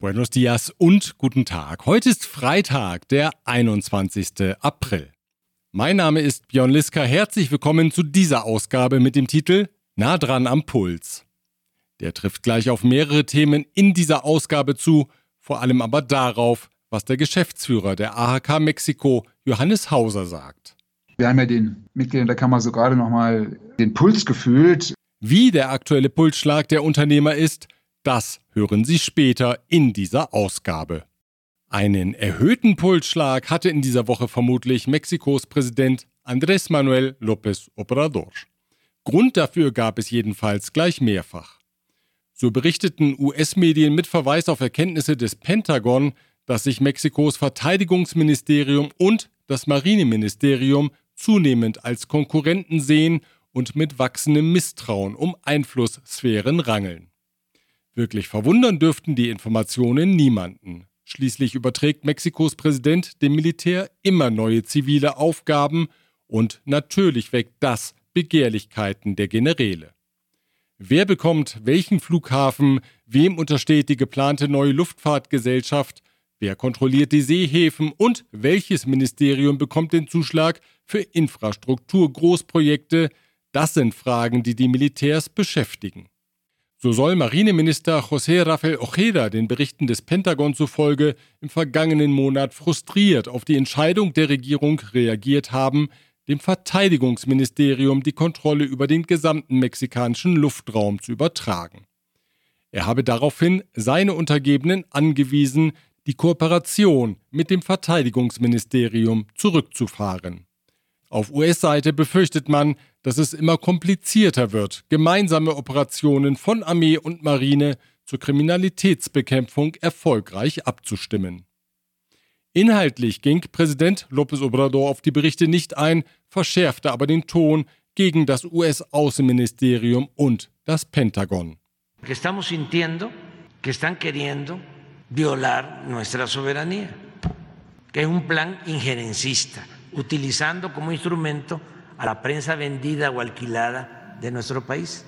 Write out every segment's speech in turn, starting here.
Buenos dias und guten Tag. Heute ist Freitag, der 21. April. Mein Name ist Björn Liska. Herzlich willkommen zu dieser Ausgabe mit dem Titel Nah dran am Puls. Der trifft gleich auf mehrere Themen in dieser Ausgabe zu, vor allem aber darauf, was der Geschäftsführer der AHK Mexiko, Johannes Hauser, sagt. Wir haben ja den Mitgliedern der Kammer so gerade nochmal den Puls gefühlt. Wie der aktuelle Pulsschlag der Unternehmer ist, das hören Sie später in dieser Ausgabe. Einen erhöhten Pulsschlag hatte in dieser Woche vermutlich Mexikos Präsident Andrés Manuel López Obrador. Grund dafür gab es jedenfalls gleich mehrfach. So berichteten US-Medien mit Verweis auf Erkenntnisse des Pentagon, dass sich Mexikos Verteidigungsministerium und das Marineministerium zunehmend als Konkurrenten sehen und mit wachsendem Misstrauen um Einflusssphären rangeln. Wirklich verwundern dürften die Informationen niemanden. Schließlich überträgt Mexikos Präsident dem Militär immer neue zivile Aufgaben und natürlich weckt das Begehrlichkeiten der Generäle. Wer bekommt welchen Flughafen, wem untersteht die geplante neue Luftfahrtgesellschaft, wer kontrolliert die Seehäfen und welches Ministerium bekommt den Zuschlag für Infrastrukturgroßprojekte, das sind Fragen, die die Militärs beschäftigen. So soll Marineminister José Rafael Ojeda den Berichten des Pentagon zufolge im vergangenen Monat frustriert auf die Entscheidung der Regierung reagiert haben, dem Verteidigungsministerium die Kontrolle über den gesamten mexikanischen Luftraum zu übertragen. Er habe daraufhin seine Untergebenen angewiesen, die Kooperation mit dem Verteidigungsministerium zurückzufahren. Auf US-Seite befürchtet man, dass es immer komplizierter wird, gemeinsame Operationen von Armee und Marine zur Kriminalitätsbekämpfung erfolgreich abzustimmen. Inhaltlich ging Präsident López Obrador auf die Berichte nicht ein, verschärfte aber den Ton gegen das US-Außenministerium und das Pentagon. Que estamos sintiendo que están queriendo violar nuestra soberanía, que es un plan injerencista utilizando como instrumento a la prensa vendida o alquilada de nuestro país.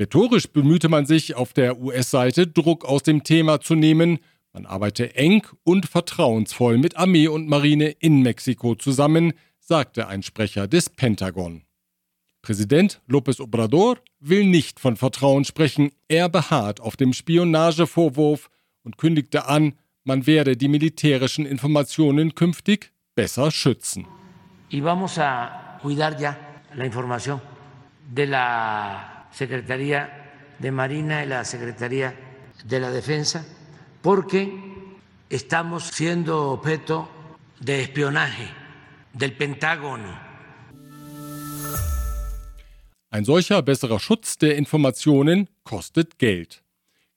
Rhetorisch bemühte man sich auf der US-Seite, Druck aus dem Thema zu nehmen. Man arbeite eng und vertrauensvoll mit Armee und Marine in Mexiko zusammen, sagte ein Sprecher des Pentagon. Präsident López Obrador will nicht von Vertrauen sprechen. Er beharrt auf dem Spionagevorwurf und kündigte an, man werde die militärischen Informationen künftig besser schützen. Y vamos a cuidar ya la información de la Secretaría de Marina y la Secretaría de la Defensa porque estamos siendo objeto de espionaje del Pentágono. Ein solcher besserer Schutz der Informationen kostet Geld.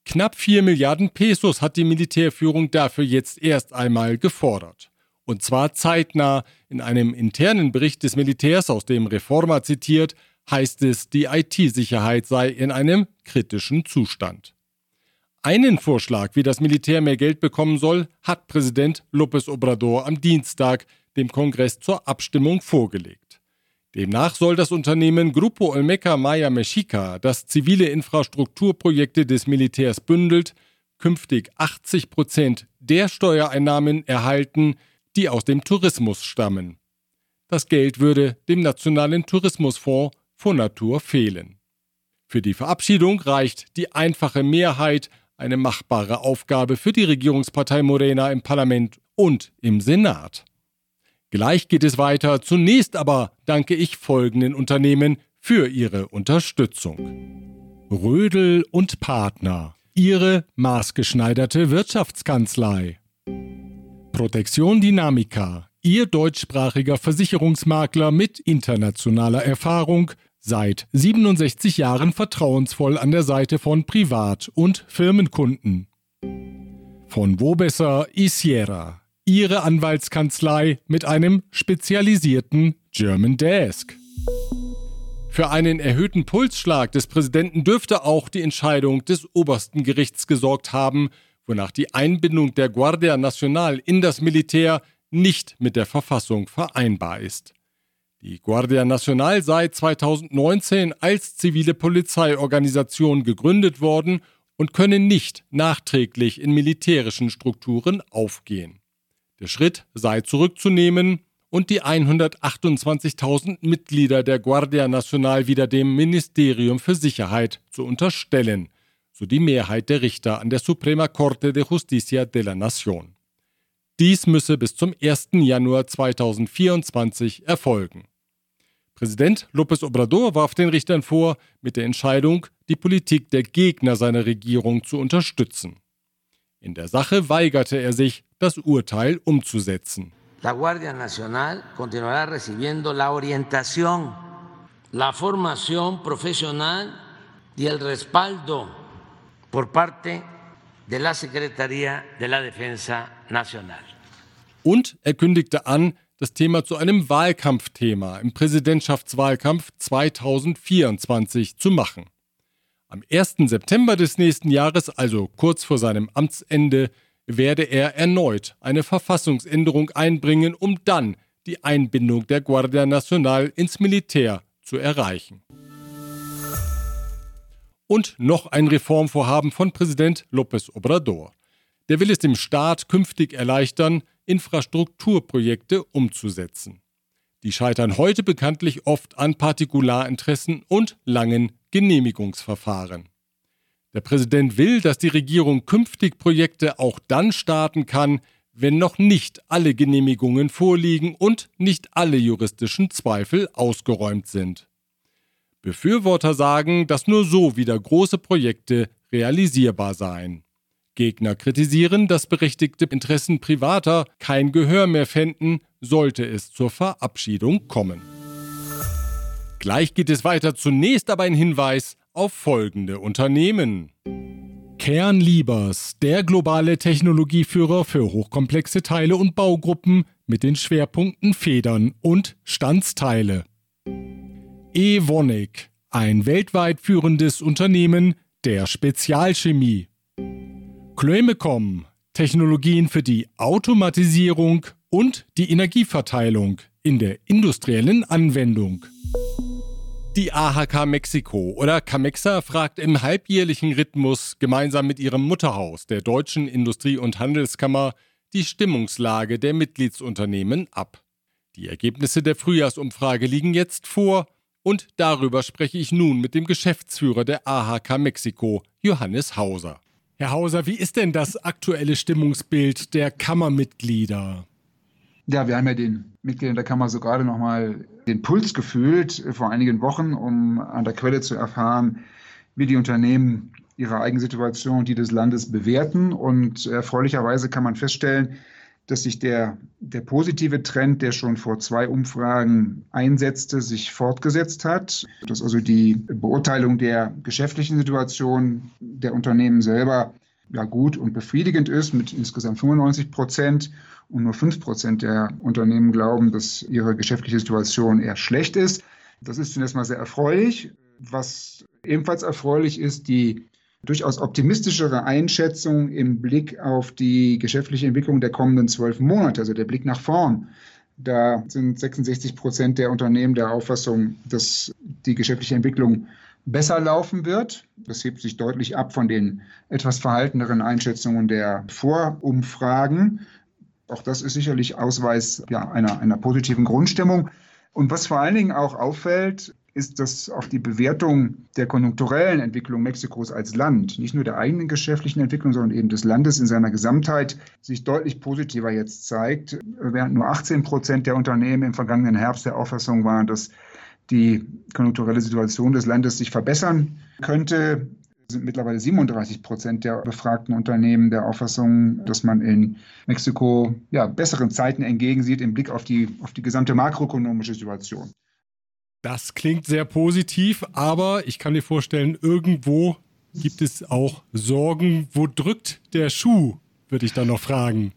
Knapp 4 Milliarden Pesos hat die Militärführung dafür jetzt erst einmal gefordert. Und zwar zeitnah. In einem internen Bericht des Militärs, aus dem Reforma zitiert, heißt es, die IT-Sicherheit sei in einem kritischen Zustand. Einen Vorschlag, wie das Militär mehr Geld bekommen soll, hat Präsident López Obrador am Dienstag dem Kongress zur Abstimmung vorgelegt. Demnach soll das Unternehmen Grupo Olmeca Maya Mexica, das zivile Infrastrukturprojekte des Militärs bündelt, künftig 80 Prozent der Steuereinnahmen erhalten, die aus dem Tourismus stammen. Das Geld würde dem Nationalen Tourismusfonds vor Natur fehlen. Für die Verabschiedung reicht die einfache Mehrheit, eine machbare Aufgabe für die Regierungspartei Morena im Parlament und im Senat. Gleich geht es weiter. Zunächst aber danke ich folgenden Unternehmen für ihre Unterstützung. Rödel und Partner. Ihre maßgeschneiderte Wirtschaftskanzlei. Protection Dynamica, Ihr deutschsprachiger Versicherungsmakler mit internationaler Erfahrung, seit 67 Jahren vertrauensvoll an der Seite von Privat- und Firmenkunden. Von Wobesser Isiera, Ihre Anwaltskanzlei mit einem spezialisierten German Desk. Für einen erhöhten Pulsschlag des Präsidenten dürfte auch die Entscheidung des obersten Gerichts gesorgt haben, wonach die Einbindung der Guardia Nacional in das Militär nicht mit der Verfassung vereinbar ist. Die Guardia Nacional sei 2019 als zivile Polizeiorganisation gegründet worden und könne nicht nachträglich in militärischen Strukturen aufgehen. Der Schritt sei zurückzunehmen und die 128.000 Mitglieder der Guardia Nacional wieder dem Ministerium für Sicherheit zu unterstellen, so die Mehrheit der Richter an der Suprema Corte de Justicia de la Nación. Dies müsse bis zum 1. Januar 2024 erfolgen. Präsident López Obrador warf den Richtern vor, mit der Entscheidung die Politik der Gegner seiner Regierung zu unterstützen. In der Sache weigerte er sich, das Urteil umzusetzen. La Guardia Nacional continuará recibiendo la orientación, la formación profesional y el respaldo por parte de la Secretaría de la Defensa Nacional. Und er kündigte an, das Thema zu einem Wahlkampfthema im Präsidentschaftswahlkampf 2024 zu machen. Am 1. September des nächsten Jahres, also kurz vor seinem Amtsende, werde er erneut eine Verfassungsänderung einbringen, um dann die Einbindung der Guardia Nacional ins Militär zu erreichen. Und noch ein Reformvorhaben von Präsident López Obrador. Der will es dem Staat künftig erleichtern, Infrastrukturprojekte umzusetzen. Die scheitern heute bekanntlich oft an Partikularinteressen und langen Genehmigungsverfahren. Der Präsident will, dass die Regierung künftig Projekte auch dann starten kann, wenn noch nicht alle Genehmigungen vorliegen und nicht alle juristischen Zweifel ausgeräumt sind. Befürworter sagen, dass nur so wieder große Projekte realisierbar seien. Gegner kritisieren, dass berechtigte Interessen privater kein Gehör mehr fänden, sollte es zur Verabschiedung kommen. Gleich geht es weiter, zunächst aber ein Hinweis auf folgende Unternehmen. Kernliebers, der globale Technologieführer für hochkomplexe Teile und Baugruppen mit den Schwerpunkten Federn und Standsteile. Evonik, ein weltweit führendes Unternehmen der Spezialchemie. Chloemecom, Technologien für die Automatisierung und die Energieverteilung in der industriellen Anwendung. Die AHK Mexiko oder Camexa fragt im halbjährlichen Rhythmus gemeinsam mit ihrem Mutterhaus, der Deutschen Industrie- und Handelskammer, die Stimmungslage der Mitgliedsunternehmen ab. Die Ergebnisse der Frühjahrsumfrage liegen jetzt vor und darüber spreche ich nun mit dem Geschäftsführer der AHK Mexiko, Johannes Hauser. Herr Hauser, wie ist denn das aktuelle Stimmungsbild der Kammermitglieder? Ja, wir haben ja den Mitgliedern der Kammer so gerade nochmal den Puls gefühlt vor einigen Wochen, um an der Quelle zu erfahren, wie die Unternehmen ihre Eigensituation, die des Landes bewerten. Und erfreulicherweise kann man feststellen, dass sich der, der positive Trend, der schon vor zwei Umfragen einsetzte, sich fortgesetzt hat. Dass also die Beurteilung der geschäftlichen Situation der Unternehmen selber ja gut und befriedigend ist mit insgesamt 95 Prozent und nur 5 Prozent der Unternehmen glauben, dass ihre geschäftliche Situation eher schlecht ist. Das ist zunächst mal sehr erfreulich. Was ebenfalls erfreulich ist, die durchaus optimistischere Einschätzung im Blick auf die geschäftliche Entwicklung der kommenden zwölf Monate, also der Blick nach vorn. Da sind 66 Prozent der Unternehmen der Auffassung, dass die geschäftliche Entwicklung besser laufen wird. Das hebt sich deutlich ab von den etwas verhalteneren Einschätzungen der Vorumfragen. Auch das ist sicherlich Ausweis ja, einer, einer positiven Grundstimmung. Und was vor allen Dingen auch auffällt, ist, dass auch die Bewertung der konjunkturellen Entwicklung Mexikos als Land, nicht nur der eigenen geschäftlichen Entwicklung, sondern eben des Landes in seiner Gesamtheit, sich deutlich positiver jetzt zeigt, während nur 18 Prozent der Unternehmen im vergangenen Herbst der Auffassung waren, dass die konjunkturelle Situation des Landes sich verbessern könnte, sind mittlerweile 37 Prozent der befragten Unternehmen der Auffassung, dass man in Mexiko ja, besseren Zeiten entgegensieht im Blick auf die, auf die gesamte makroökonomische Situation. Das klingt sehr positiv, aber ich kann mir vorstellen, irgendwo gibt es auch Sorgen. Wo drückt der Schuh, würde ich dann noch fragen.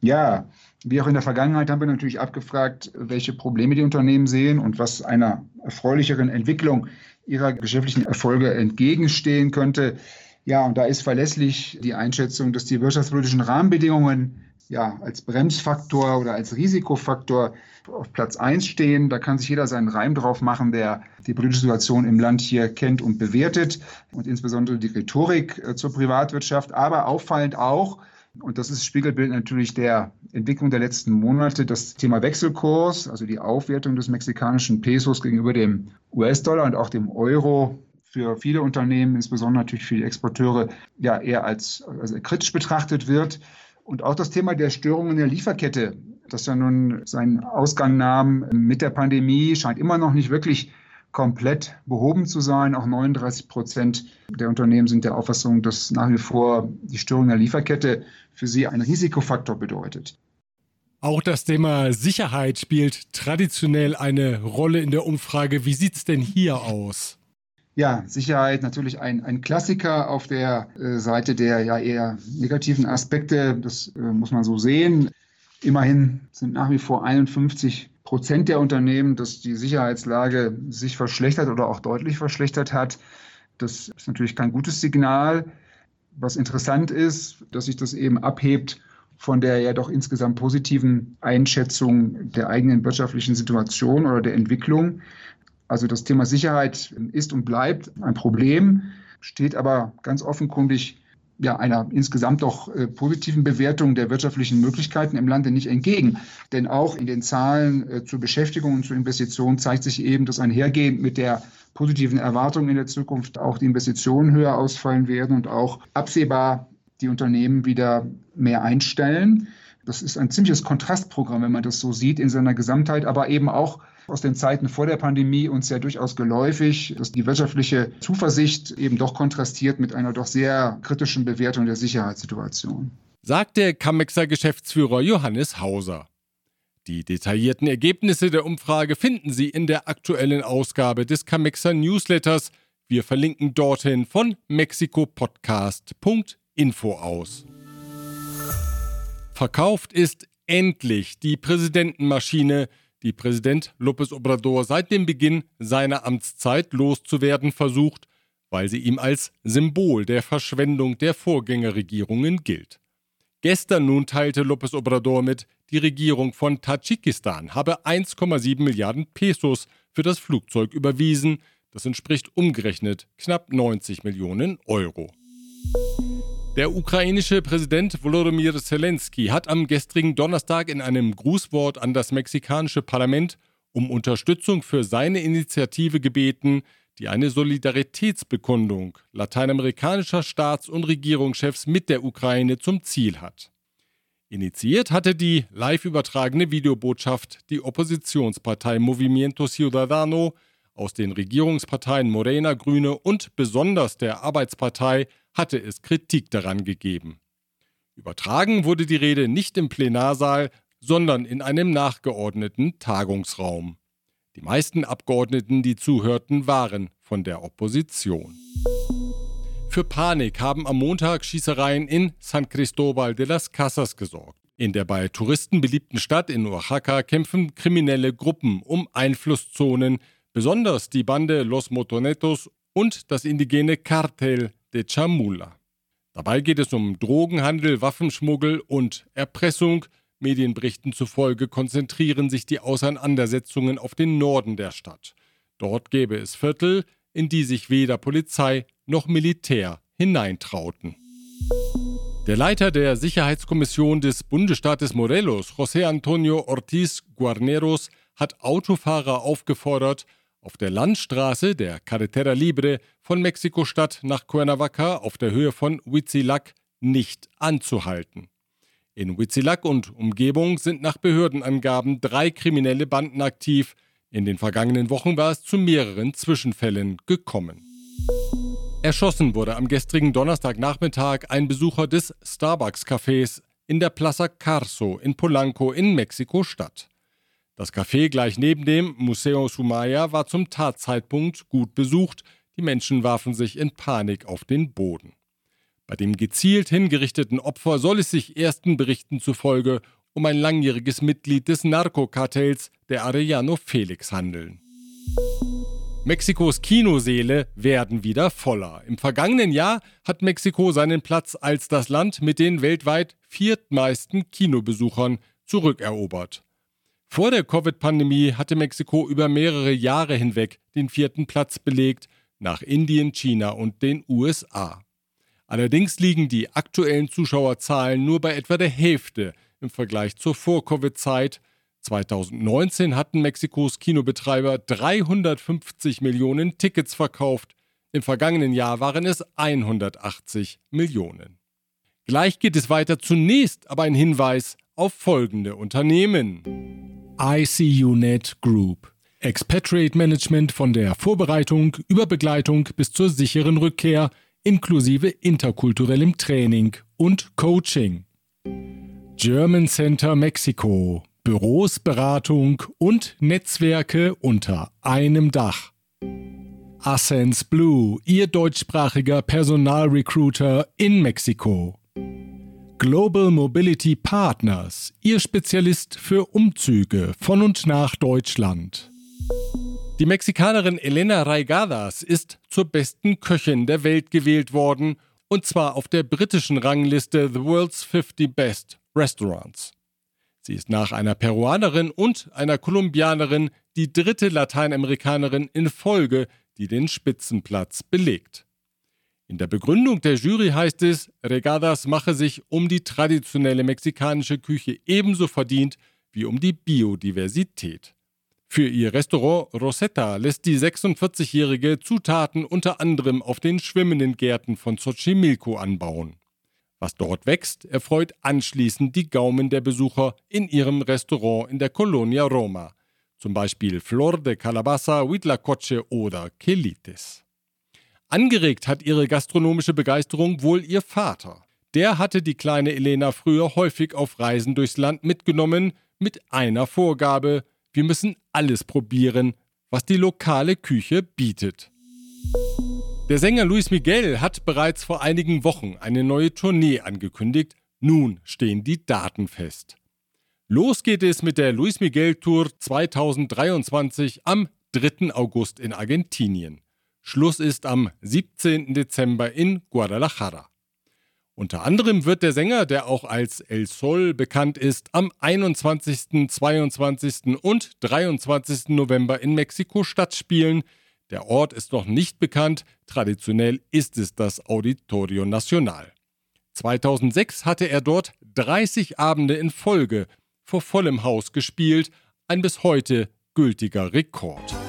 Ja, wie auch in der Vergangenheit haben wir natürlich abgefragt, welche Probleme die Unternehmen sehen und was einer erfreulicheren Entwicklung ihrer geschäftlichen Erfolge entgegenstehen könnte. Ja, und da ist verlässlich die Einschätzung, dass die wirtschaftspolitischen Rahmenbedingungen ja, als Bremsfaktor oder als Risikofaktor auf Platz 1 stehen. Da kann sich jeder seinen Reim drauf machen, der die politische Situation im Land hier kennt und bewertet und insbesondere die Rhetorik äh, zur Privatwirtschaft, aber auffallend auch, und das ist Spiegelbild natürlich der Entwicklung der letzten Monate, das Thema Wechselkurs, also die Aufwertung des mexikanischen Pesos gegenüber dem US-Dollar und auch dem Euro für viele Unternehmen, insbesondere natürlich für die Exporteure, ja eher als, als kritisch betrachtet wird. Und auch das Thema der Störungen der Lieferkette, das ja nun seinen Ausgang nahm mit der Pandemie, scheint immer noch nicht wirklich komplett behoben zu sein. Auch 39 Prozent der Unternehmen sind der Auffassung, dass nach wie vor die Störung der Lieferkette für sie ein Risikofaktor bedeutet. Auch das Thema Sicherheit spielt traditionell eine Rolle in der Umfrage. Wie sieht es denn hier aus? Ja, Sicherheit natürlich ein, ein Klassiker auf der äh, Seite der ja eher negativen Aspekte. Das äh, muss man so sehen. Immerhin sind nach wie vor 51 Prozent der Unternehmen, dass die Sicherheitslage sich verschlechtert oder auch deutlich verschlechtert hat. Das ist natürlich kein gutes Signal. Was interessant ist, dass sich das eben abhebt von der ja doch insgesamt positiven Einschätzung der eigenen wirtschaftlichen Situation oder der Entwicklung. Also das Thema Sicherheit ist und bleibt ein Problem, steht aber ganz offenkundig ja, einer insgesamt doch äh, positiven Bewertung der wirtschaftlichen Möglichkeiten im Lande nicht entgegen. Denn auch in den Zahlen äh, zur Beschäftigung und zur Investition zeigt sich eben, dass einhergehend mit der positiven Erwartung in der Zukunft auch die Investitionen höher ausfallen werden und auch absehbar die Unternehmen wieder mehr einstellen. Das ist ein ziemliches Kontrastprogramm, wenn man das so sieht in seiner Gesamtheit, aber eben auch aus den Zeiten vor der Pandemie uns ja durchaus geläufig, dass die wirtschaftliche Zuversicht eben doch kontrastiert mit einer doch sehr kritischen Bewertung der Sicherheitssituation. Sagt der Camexer Geschäftsführer Johannes Hauser. Die detaillierten Ergebnisse der Umfrage finden Sie in der aktuellen Ausgabe des Camexer Newsletters. Wir verlinken dorthin von mexikopodcast.info aus. Verkauft ist endlich die Präsidentenmaschine, die Präsident López Obrador seit dem Beginn seiner Amtszeit loszuwerden versucht, weil sie ihm als Symbol der Verschwendung der Vorgängerregierungen gilt. Gestern nun teilte López Obrador mit, die Regierung von Tadschikistan habe 1,7 Milliarden Pesos für das Flugzeug überwiesen. Das entspricht umgerechnet knapp 90 Millionen Euro. Der ukrainische Präsident Volodymyr Zelensky hat am gestrigen Donnerstag in einem Grußwort an das mexikanische Parlament um Unterstützung für seine Initiative gebeten, die eine Solidaritätsbekundung lateinamerikanischer Staats- und Regierungschefs mit der Ukraine zum Ziel hat. Initiiert hatte die live übertragene Videobotschaft die Oppositionspartei Movimiento Ciudadano aus den Regierungsparteien Morena Grüne und besonders der Arbeitspartei hatte es Kritik daran gegeben. Übertragen wurde die Rede nicht im Plenarsaal, sondern in einem nachgeordneten Tagungsraum. Die meisten Abgeordneten, die zuhörten, waren von der Opposition. Für Panik haben am Montag Schießereien in San Cristobal de las Casas gesorgt. In der bei Touristen beliebten Stadt in Oaxaca kämpfen kriminelle Gruppen um Einflusszonen, besonders die Bande Los Motonetos und das indigene Cartel de Chamula. Dabei geht es um Drogenhandel, Waffenschmuggel und Erpressung. Medienberichten zufolge konzentrieren sich die Auseinandersetzungen auf den Norden der Stadt. Dort gäbe es Viertel, in die sich weder Polizei noch Militär hineintrauten. Der Leiter der Sicherheitskommission des Bundesstaates Morelos, José Antonio Ortiz Guarneros, hat Autofahrer aufgefordert, auf der Landstraße der Carretera Libre von Mexiko-Stadt nach Cuernavaca auf der Höhe von Huitzilac nicht anzuhalten. In Huitzilac und Umgebung sind nach Behördenangaben drei kriminelle Banden aktiv. In den vergangenen Wochen war es zu mehreren Zwischenfällen gekommen. Erschossen wurde am gestrigen Donnerstagnachmittag ein Besucher des Starbucks-Cafés in der Plaza Carso in Polanco in Mexiko-Stadt. Das Café gleich neben dem Museo Sumaya war zum Tatzeitpunkt gut besucht, die Menschen warfen sich in Panik auf den Boden. Bei dem gezielt hingerichteten Opfer soll es sich ersten Berichten zufolge um ein langjähriges Mitglied des Narkokartells, der Arellano Felix, handeln. Mexikos Kinoseele werden wieder voller. Im vergangenen Jahr hat Mexiko seinen Platz als das Land mit den weltweit viertmeisten Kinobesuchern zurückerobert. Vor der Covid-Pandemie hatte Mexiko über mehrere Jahre hinweg den vierten Platz belegt, nach Indien, China und den USA. Allerdings liegen die aktuellen Zuschauerzahlen nur bei etwa der Hälfte im Vergleich zur Vor-Covid-Zeit. 2019 hatten Mexikos Kinobetreiber 350 Millionen Tickets verkauft, im vergangenen Jahr waren es 180 Millionen. Gleich geht es weiter zunächst aber ein Hinweis auf folgende Unternehmen. ICUNet Group. Expatriate Management von der Vorbereitung über Begleitung bis zur sicheren Rückkehr inklusive interkulturellem Training und Coaching. German Center Mexiko. Büros, Beratung und Netzwerke unter einem Dach. Ascens Blue, Ihr deutschsprachiger Personalrecruiter in Mexiko. Global Mobility Partners, Ihr Spezialist für Umzüge von und nach Deutschland. Die Mexikanerin Elena Raigadas ist zur besten Köchin der Welt gewählt worden, und zwar auf der britischen Rangliste The World's 50 Best Restaurants. Sie ist nach einer Peruanerin und einer Kolumbianerin die dritte Lateinamerikanerin in Folge, die den Spitzenplatz belegt. In der Begründung der Jury heißt es, Regadas mache sich um die traditionelle mexikanische Küche ebenso verdient wie um die Biodiversität. Für ihr Restaurant Rosetta lässt die 46-jährige Zutaten unter anderem auf den schwimmenden Gärten von Xochimilco anbauen. Was dort wächst, erfreut anschließend die Gaumen der Besucher in ihrem Restaurant in der Colonia Roma, zum Beispiel Flor de Calabaza, Huitlacoche oder Quelites. Angeregt hat ihre gastronomische Begeisterung wohl ihr Vater. Der hatte die kleine Elena früher häufig auf Reisen durchs Land mitgenommen, mit einer Vorgabe, wir müssen alles probieren, was die lokale Küche bietet. Der Sänger Luis Miguel hat bereits vor einigen Wochen eine neue Tournee angekündigt. Nun stehen die Daten fest. Los geht es mit der Luis Miguel Tour 2023 am 3. August in Argentinien. Schluss ist am 17. Dezember in Guadalajara. Unter anderem wird der Sänger, der auch als El Sol bekannt ist, am 21., 22. und 23. November in Mexiko-Stadt spielen. Der Ort ist noch nicht bekannt, traditionell ist es das Auditorio Nacional. 2006 hatte er dort 30 Abende in Folge vor vollem Haus gespielt, ein bis heute gültiger Rekord.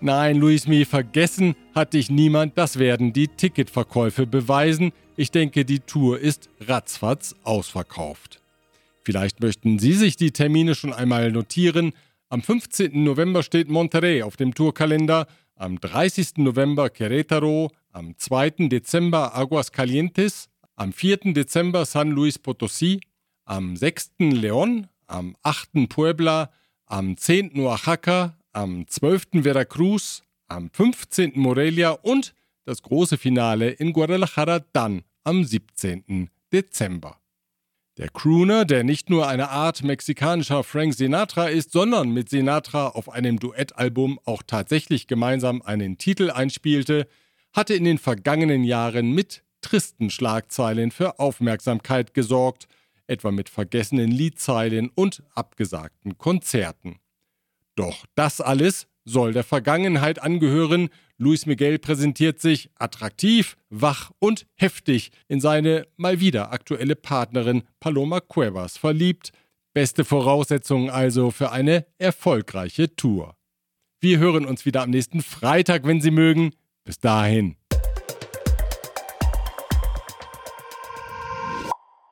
Nein, Luismi, vergessen hat dich niemand, das werden die Ticketverkäufe beweisen. Ich denke, die Tour ist ratzfatz ausverkauft. Vielleicht möchten Sie sich die Termine schon einmal notieren. Am 15. November steht Monterrey auf dem Tourkalender, am 30. November Querétaro, am 2. Dezember Aguascalientes, am 4. Dezember San Luis Potosí, am 6. León, am 8. Puebla, am 10. Oaxaca, am 12. Veracruz, am 15. Morelia und das große Finale in Guadalajara dann am 17. Dezember. Der Crooner, der nicht nur eine Art mexikanischer Frank Sinatra ist, sondern mit Sinatra auf einem Duettalbum auch tatsächlich gemeinsam einen Titel einspielte, hatte in den vergangenen Jahren mit tristen Schlagzeilen für Aufmerksamkeit gesorgt, etwa mit vergessenen Liedzeilen und abgesagten Konzerten. Doch das alles soll der Vergangenheit angehören. Luis Miguel präsentiert sich attraktiv, wach und heftig in seine mal wieder aktuelle Partnerin Paloma Cuevas verliebt. Beste Voraussetzungen also für eine erfolgreiche Tour. Wir hören uns wieder am nächsten Freitag, wenn Sie mögen. Bis dahin.